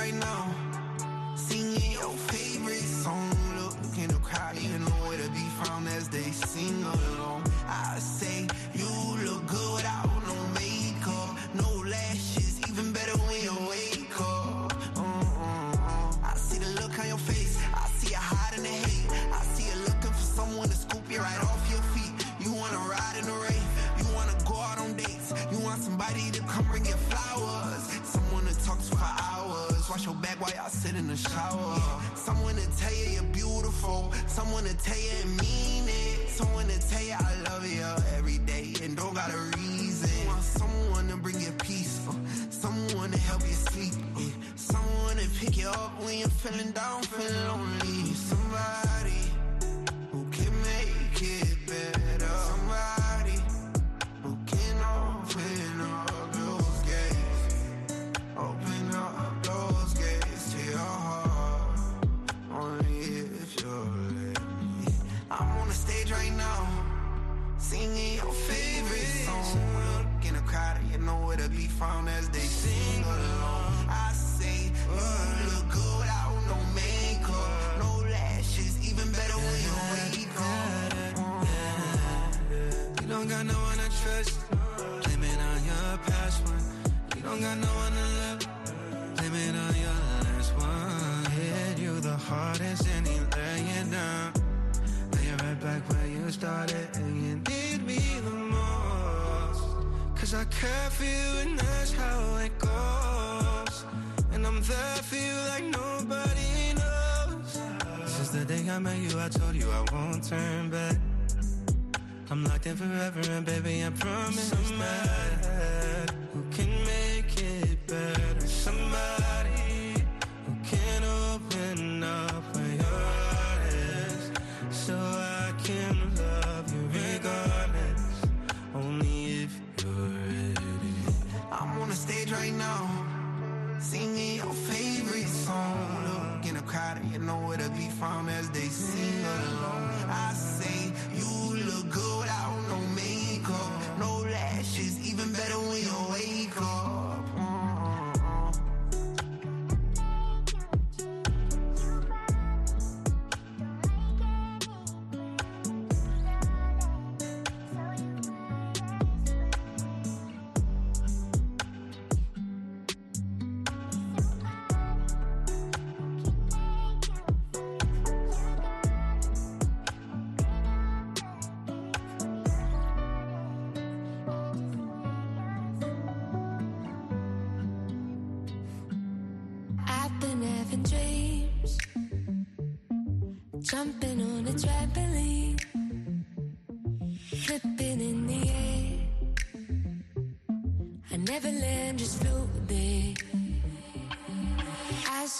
right now, singing your favorite song. Look in the crowd, know where to be found as they sing along. I say you look good no makeup, no lashes, even better when you wake up. Uh, uh, uh. I see the look on your face, I see you hiding the hate. I see you looking for someone to scoop you right off your feet. You wanna ride in the rain, you wanna go out on dates, you want somebody to come bring you flowers, Wash your back while y'all sit in the shower. Someone to tell you you're beautiful, someone to tell you and mean it, someone to tell you I love you every day and don't got a reason. Someone to bring you peace, someone to help you sleep, someone to pick you up when you're feeling down, feeling lonely. Found as they sing along. I say you look good without no makeup, no lashes, even better when you wake up. You don't got no one to trust. Blame it on your past one. You don't got no one to love. Blame it on your last one. Hit you the hardest and he laying down. Now you're right back where you started and you need me the most. Cause I care for you and that's how it goes. And I'm there for you like nobody knows. Since the day I met you, I told you I won't turn back. I'm locked in forever, and baby, I promise that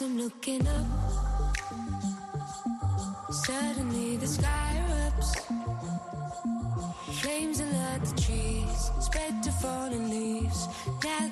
I'm looking up, suddenly the sky erupts. Flames alert the trees, spread to fallen leaves. Now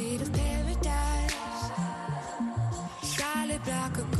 Weight of paradise. Solid block of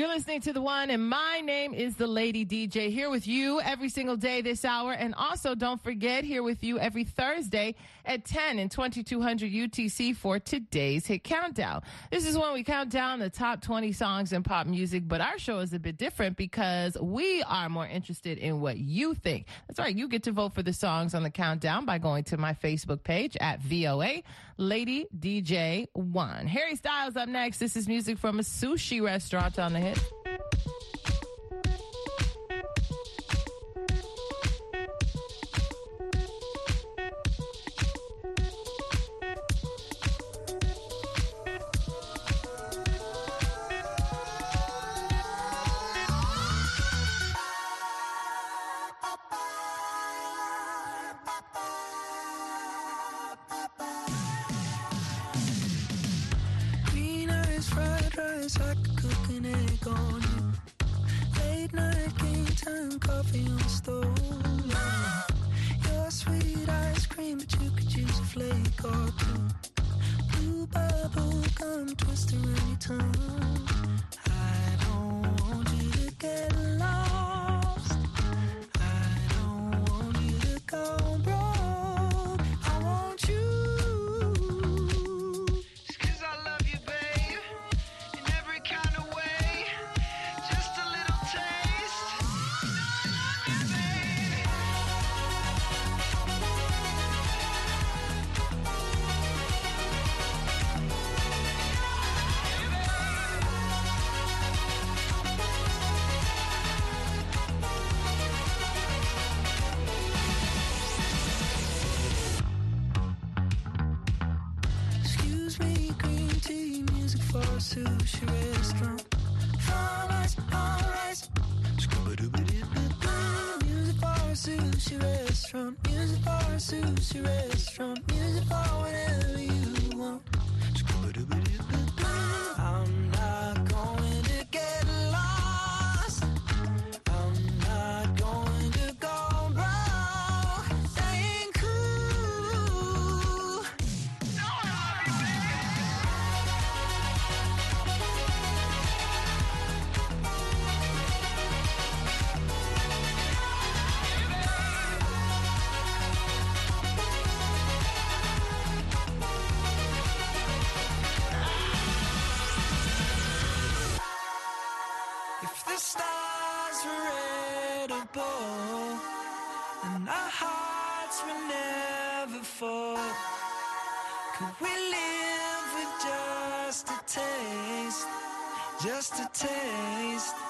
You're listening to the one, and my name is the Lady DJ here with you every single day this hour. And also, don't forget, here with you every Thursday at 10 and 2200 UTC for today's hit countdown. This is when we count down the top 20 songs in pop music, but our show is a bit different because we are more interested in what you think. That's right, you get to vote for the songs on the countdown by going to my Facebook page at VOA Lady DJ 1. Harry Styles up next. This is music from a sushi restaurant on the hit. Coffee on the stove. Your sweet ice cream, but you could use a flake or two. Blue bubble gum twist around your tongue. Music for a sushi restaurant. Music for a sushi restaurant. Music for a sushi restaurant. Music for whatever you want. Fall, could we live with just a taste? Just a taste.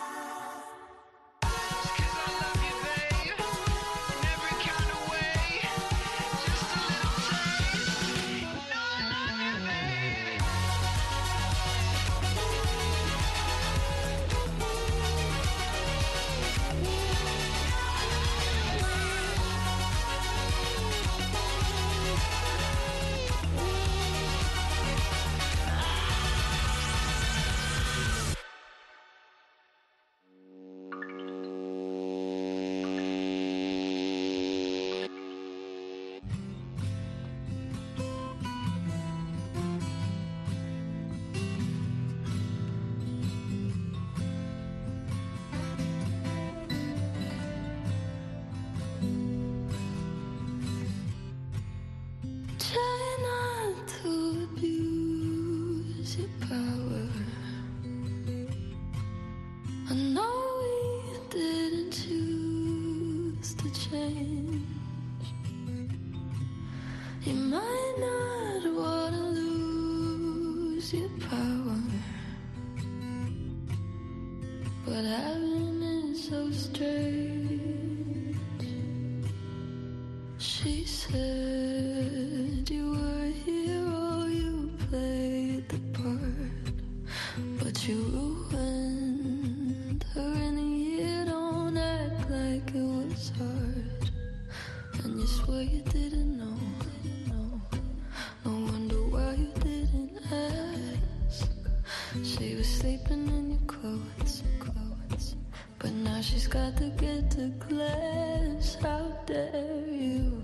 But now she's got to get to class. How dare you?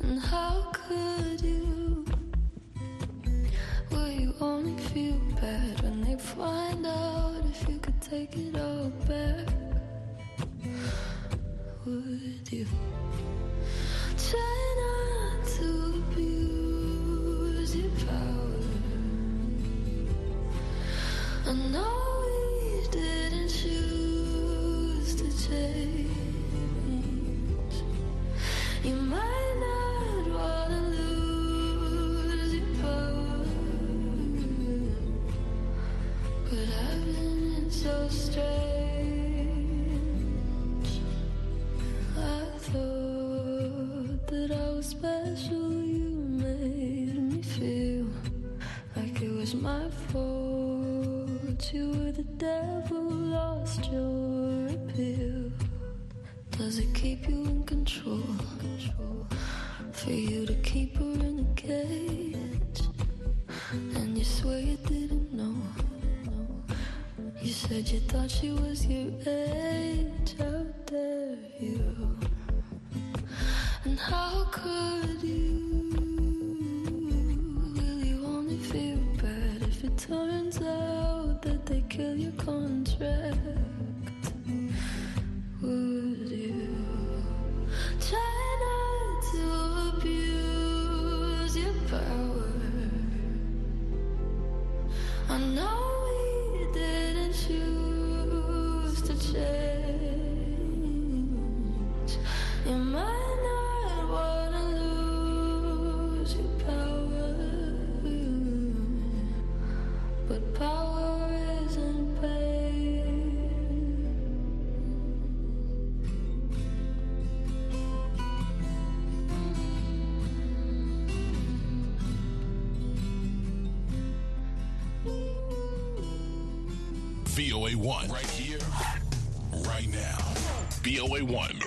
And how could you? Will you only feel bad when they find out if you could take it all back. Would you try not to abuse your power? I know You might not wanna lose your power, but I've so strange. I thought that I was special. You made me feel like it was my fault. Were the devil, lost your appeal. Does it keep you in control? For you to keep her in a cage, and you swear you didn't know. You said you thought she was your age. How dare you? And how could kill your VOA 1. Right here, right now. VOA 1.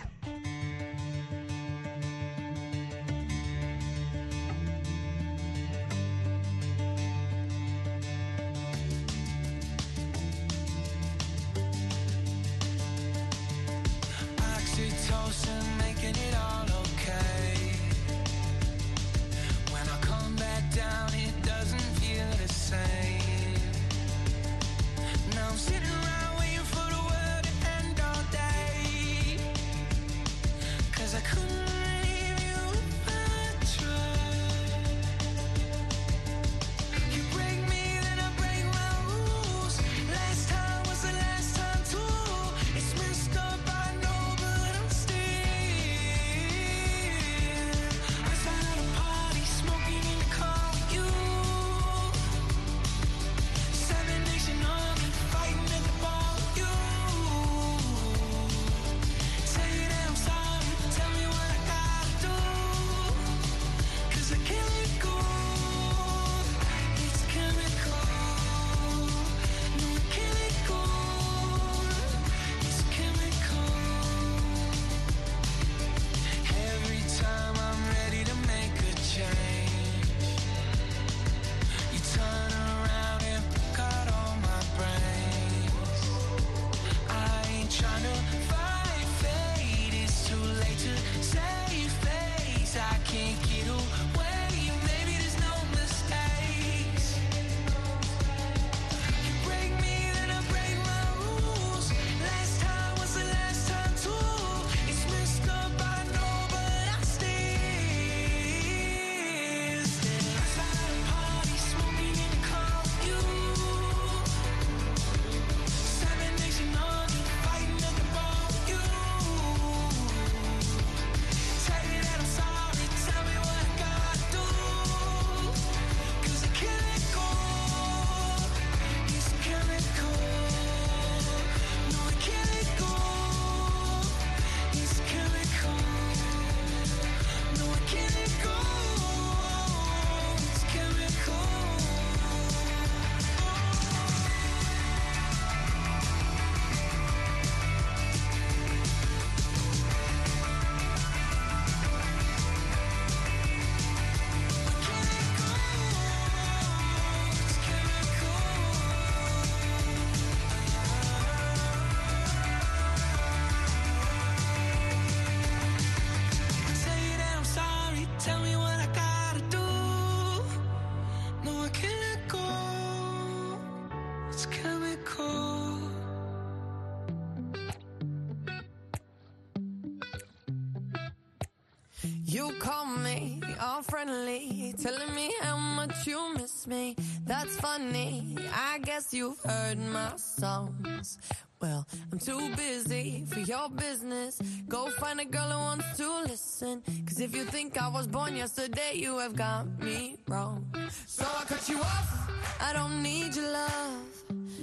You've heard my songs. Well, I'm too busy for your business. Go find a girl who wants to listen. Cause if you think I was born yesterday, you have got me wrong. So I cut you off. I don't need your love.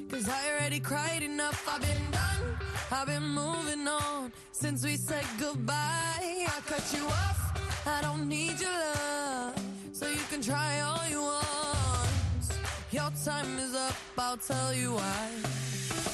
Cause I already cried enough. I've been done. I've been moving on since we said goodbye. I cut you off. I don't need your love. So you can try all you want. Your time is up. I'll tell you why.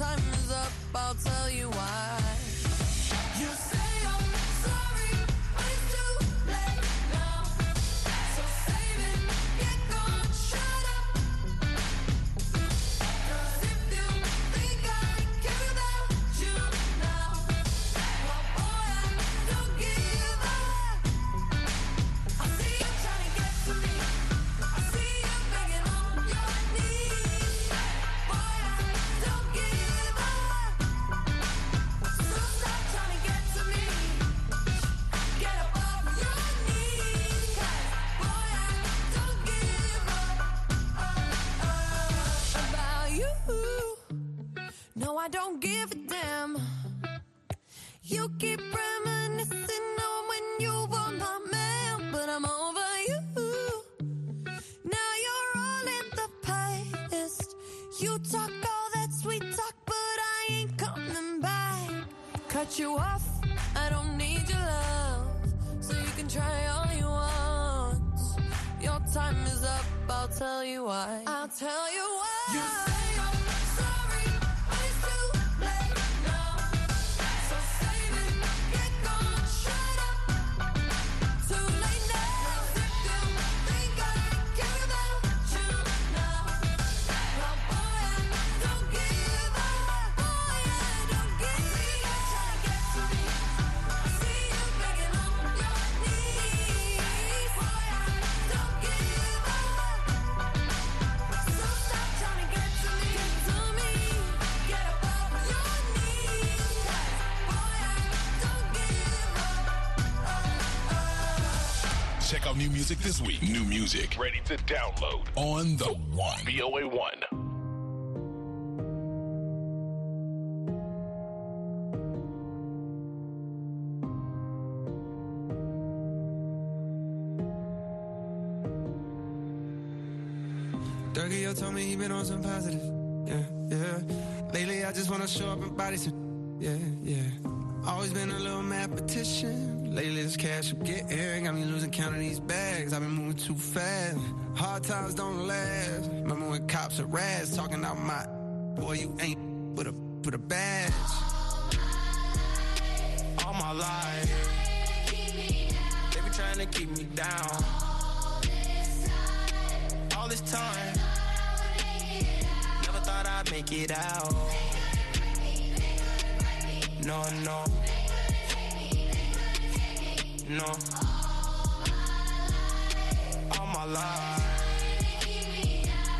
Time is up. I'll tell you why. Don't give Check out new music this week. New music ready to download on the one. VOA one. Dougie told me he been on some positive. Yeah, yeah. Lately, I just wanna show up and body some. Too fast. Hard times don't last. Remember when cops are rats talking out my boy, you ain't put a put a badge. All my life, they be trying to keep me down. All this time, never thought I'd make it out. No, no. No. My life.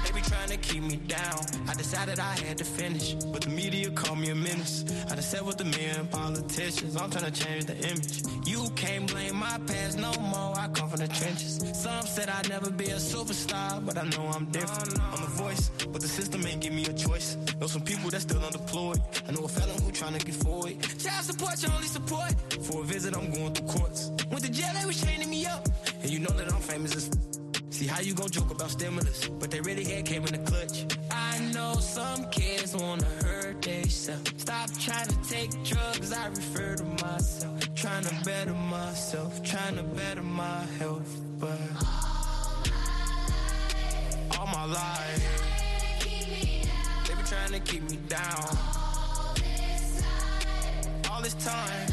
They be trying to keep me down. I decided I had to finish, but the media called me a menace. I done sat with the men politicians. I'm trying to change the image. You can't blame my past no more. I come from the trenches. Some said I'd never be a superstar, but I know I'm different. I'm a voice, but the system ain't give me a choice. Know some people that still unemployed. I know a felon who trying to get forward. Child support, your only support. For a visit, I'm going through courts. Went to jail, they was chaining me up. And you know that I'm famous as See how you gon' joke about stimulus, but they really had came in the clutch. I know some kids wanna hurt themselves. Stop trying to take drugs, I refer to myself. Trying to better myself, trying to better my health, but all my life, they been trying to keep me down. All this time,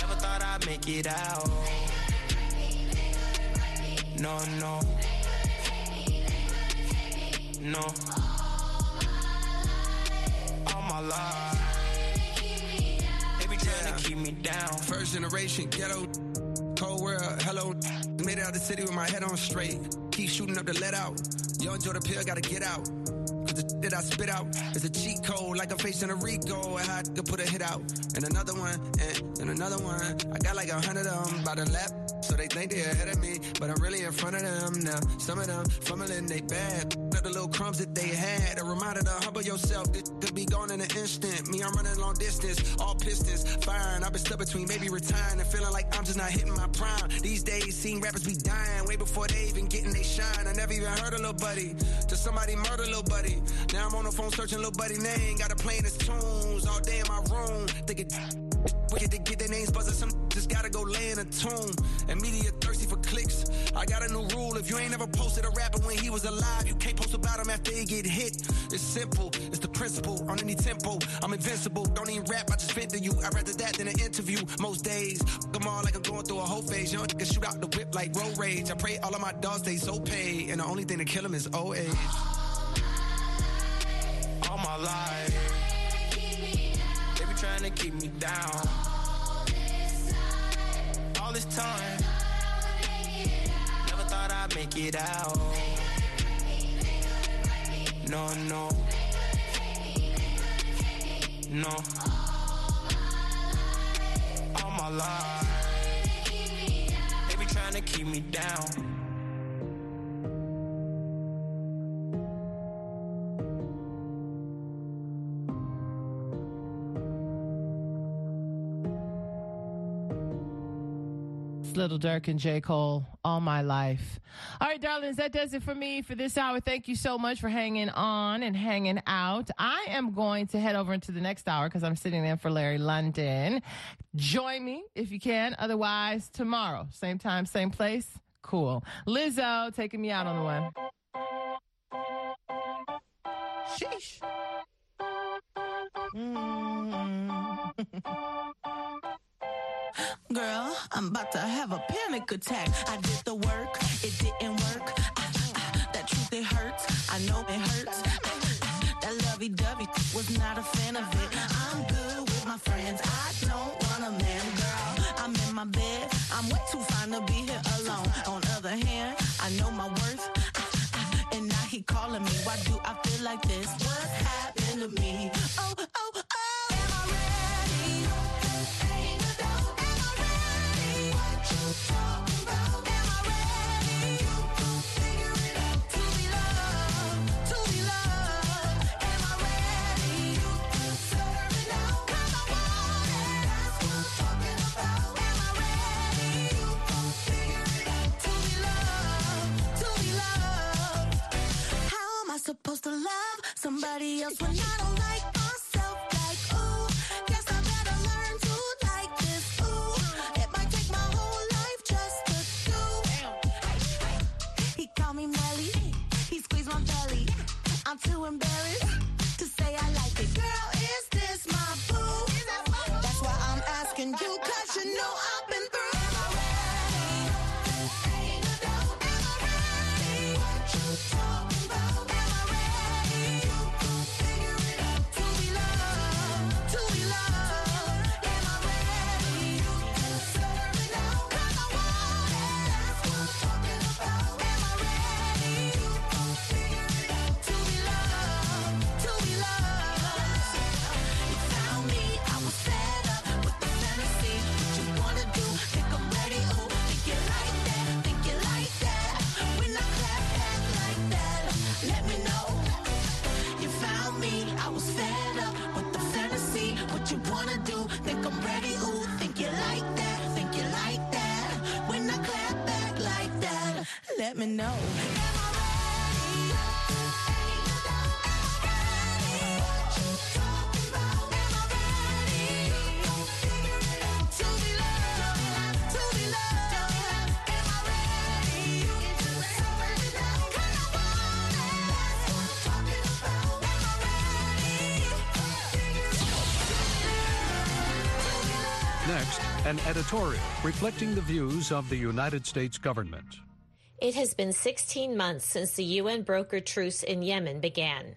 never thought I'd make it out. No, no. No. All my life. They be trying to keep me down. First generation ghetto, cold world, hello. Made it out the city with my head on straight. Keep shooting up the let out. Young Joe the pill gotta get out. Cause the that I spit out is a cheat code, like I'm facing a Rico. And I could put a hit out. And another one, and, and another one. I got like a hundred of them by the lap. So they think they're ahead of me, but I'm really in front of them now. Some of them fumbling they bad. Up the little crumbs that they had. A reminder to humble yourself. This could be gone in an instant. Me, I'm running long distance, all pistons firing. I've been stuck between maybe retiring and feeling like I'm just not hitting my prime. These days, seeing rappers be dying way before they even getting they shine. I never even heard a little buddy. Somebody murder little buddy. Now I'm on the phone searching little buddy name. Got to playing his tunes all day in my room. Thinking wicked to get their names buzzing. Some just gotta go lay in a tomb. And media thirsty for clicks. I got a new rule. If you ain't ever posted a rapper when he was alive, you can't post about him after he get hit. It's simple. It's the principle. On any tempo, I'm invincible. Don't even rap. I just vent to you. I'd rather that than an interview. Most days, come on like I'm going through a whole phase. Young can shoot out the whip like road rage. I pray all of my dogs stay so paid. And the only thing to kill them is old age. All my life. They be trying to keep me down. All this time. All this time. Never thought I'd make it out. No, no. No. All my life. They be trying to keep me down. Lil Durk and J. Cole all my life. All right, darlings, that does it for me for this hour. Thank you so much for hanging on and hanging out. I am going to head over into the next hour because I'm sitting in for Larry London. Join me if you can. Otherwise, tomorrow, same time, same place. Cool. Lizzo taking me out on the one. Sheesh. I'm about to have a panic attack. I did the work, it didn't work. Ah, ah, that truth, it hurts. I know it hurts. Ah, ah, that lovey dovey was not a fan of it. I'm good with my friends. I don't want a man, girl. I'm in my bed. I'm way too fine to be here alone. On other hand, I know my worth. Ah, ah, and now he calling me. Why do I feel like this? What happened to me? Oh, oh, supposed to love somebody else when I don't like me. Next, an editorial reflecting the views of the United States government. It has been 16 months since the UN brokered truce in Yemen began.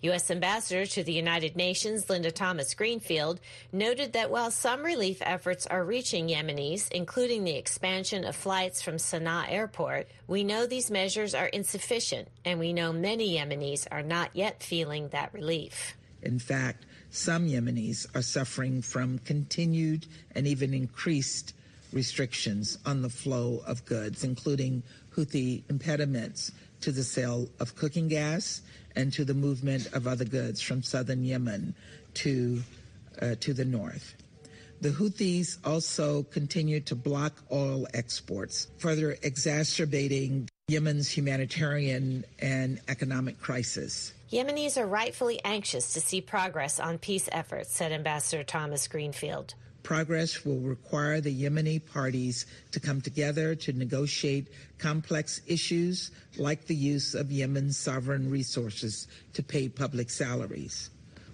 U.S. Ambassador to the United Nations Linda Thomas Greenfield noted that while some relief efforts are reaching Yemenis, including the expansion of flights from Sana'a airport, we know these measures are insufficient, and we know many Yemenis are not yet feeling that relief. In fact, some Yemenis are suffering from continued and even increased restrictions on the flow of goods, including Houthi impediments to the sale of cooking gas and to the movement of other goods from southern Yemen to, uh, to the north. The Houthis also continue to block oil exports, further exacerbating Yemen's humanitarian and economic crisis. Yemenis are rightfully anxious to see progress on peace efforts, said Ambassador Thomas Greenfield. Progress will require the Yemeni parties to come together to negotiate complex issues like the use of Yemen's sovereign resources to pay public salaries.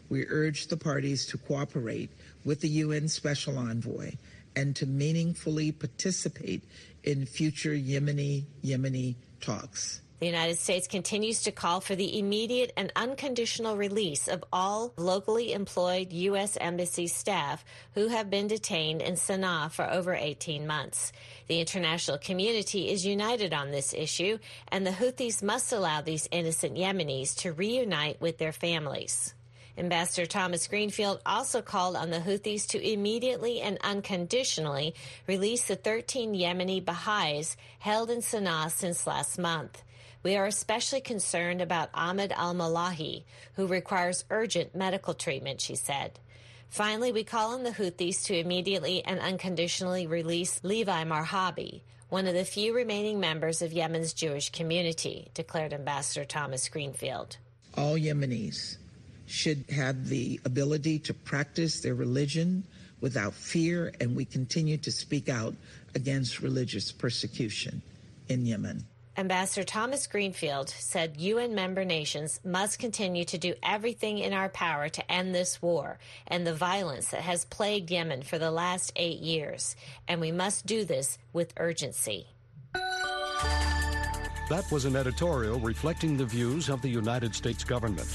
We urge the parties to cooperate with the UN Special Envoy and to meaningfully participate in future Yemeni Yemeni talks. The United States continues to call for the immediate and unconditional release of all locally employed U.S. Embassy staff who have been detained in Sana'a for over 18 months. The international community is united on this issue, and the Houthis must allow these innocent Yemenis to reunite with their families. Ambassador Thomas Greenfield also called on the Houthis to immediately and unconditionally release the 13 Yemeni Baha'is held in Sana'a since last month. We are especially concerned about Ahmed al Malahi, who requires urgent medical treatment, she said. Finally, we call on the Houthis to immediately and unconditionally release Levi Marhabi, one of the few remaining members of Yemen's Jewish community, declared Ambassador Thomas Greenfield. All Yemenis should have the ability to practice their religion without fear, and we continue to speak out against religious persecution in Yemen. Ambassador Thomas Greenfield said UN member nations must continue to do everything in our power to end this war and the violence that has plagued Yemen for the last eight years, and we must do this with urgency. That was an editorial reflecting the views of the United States government.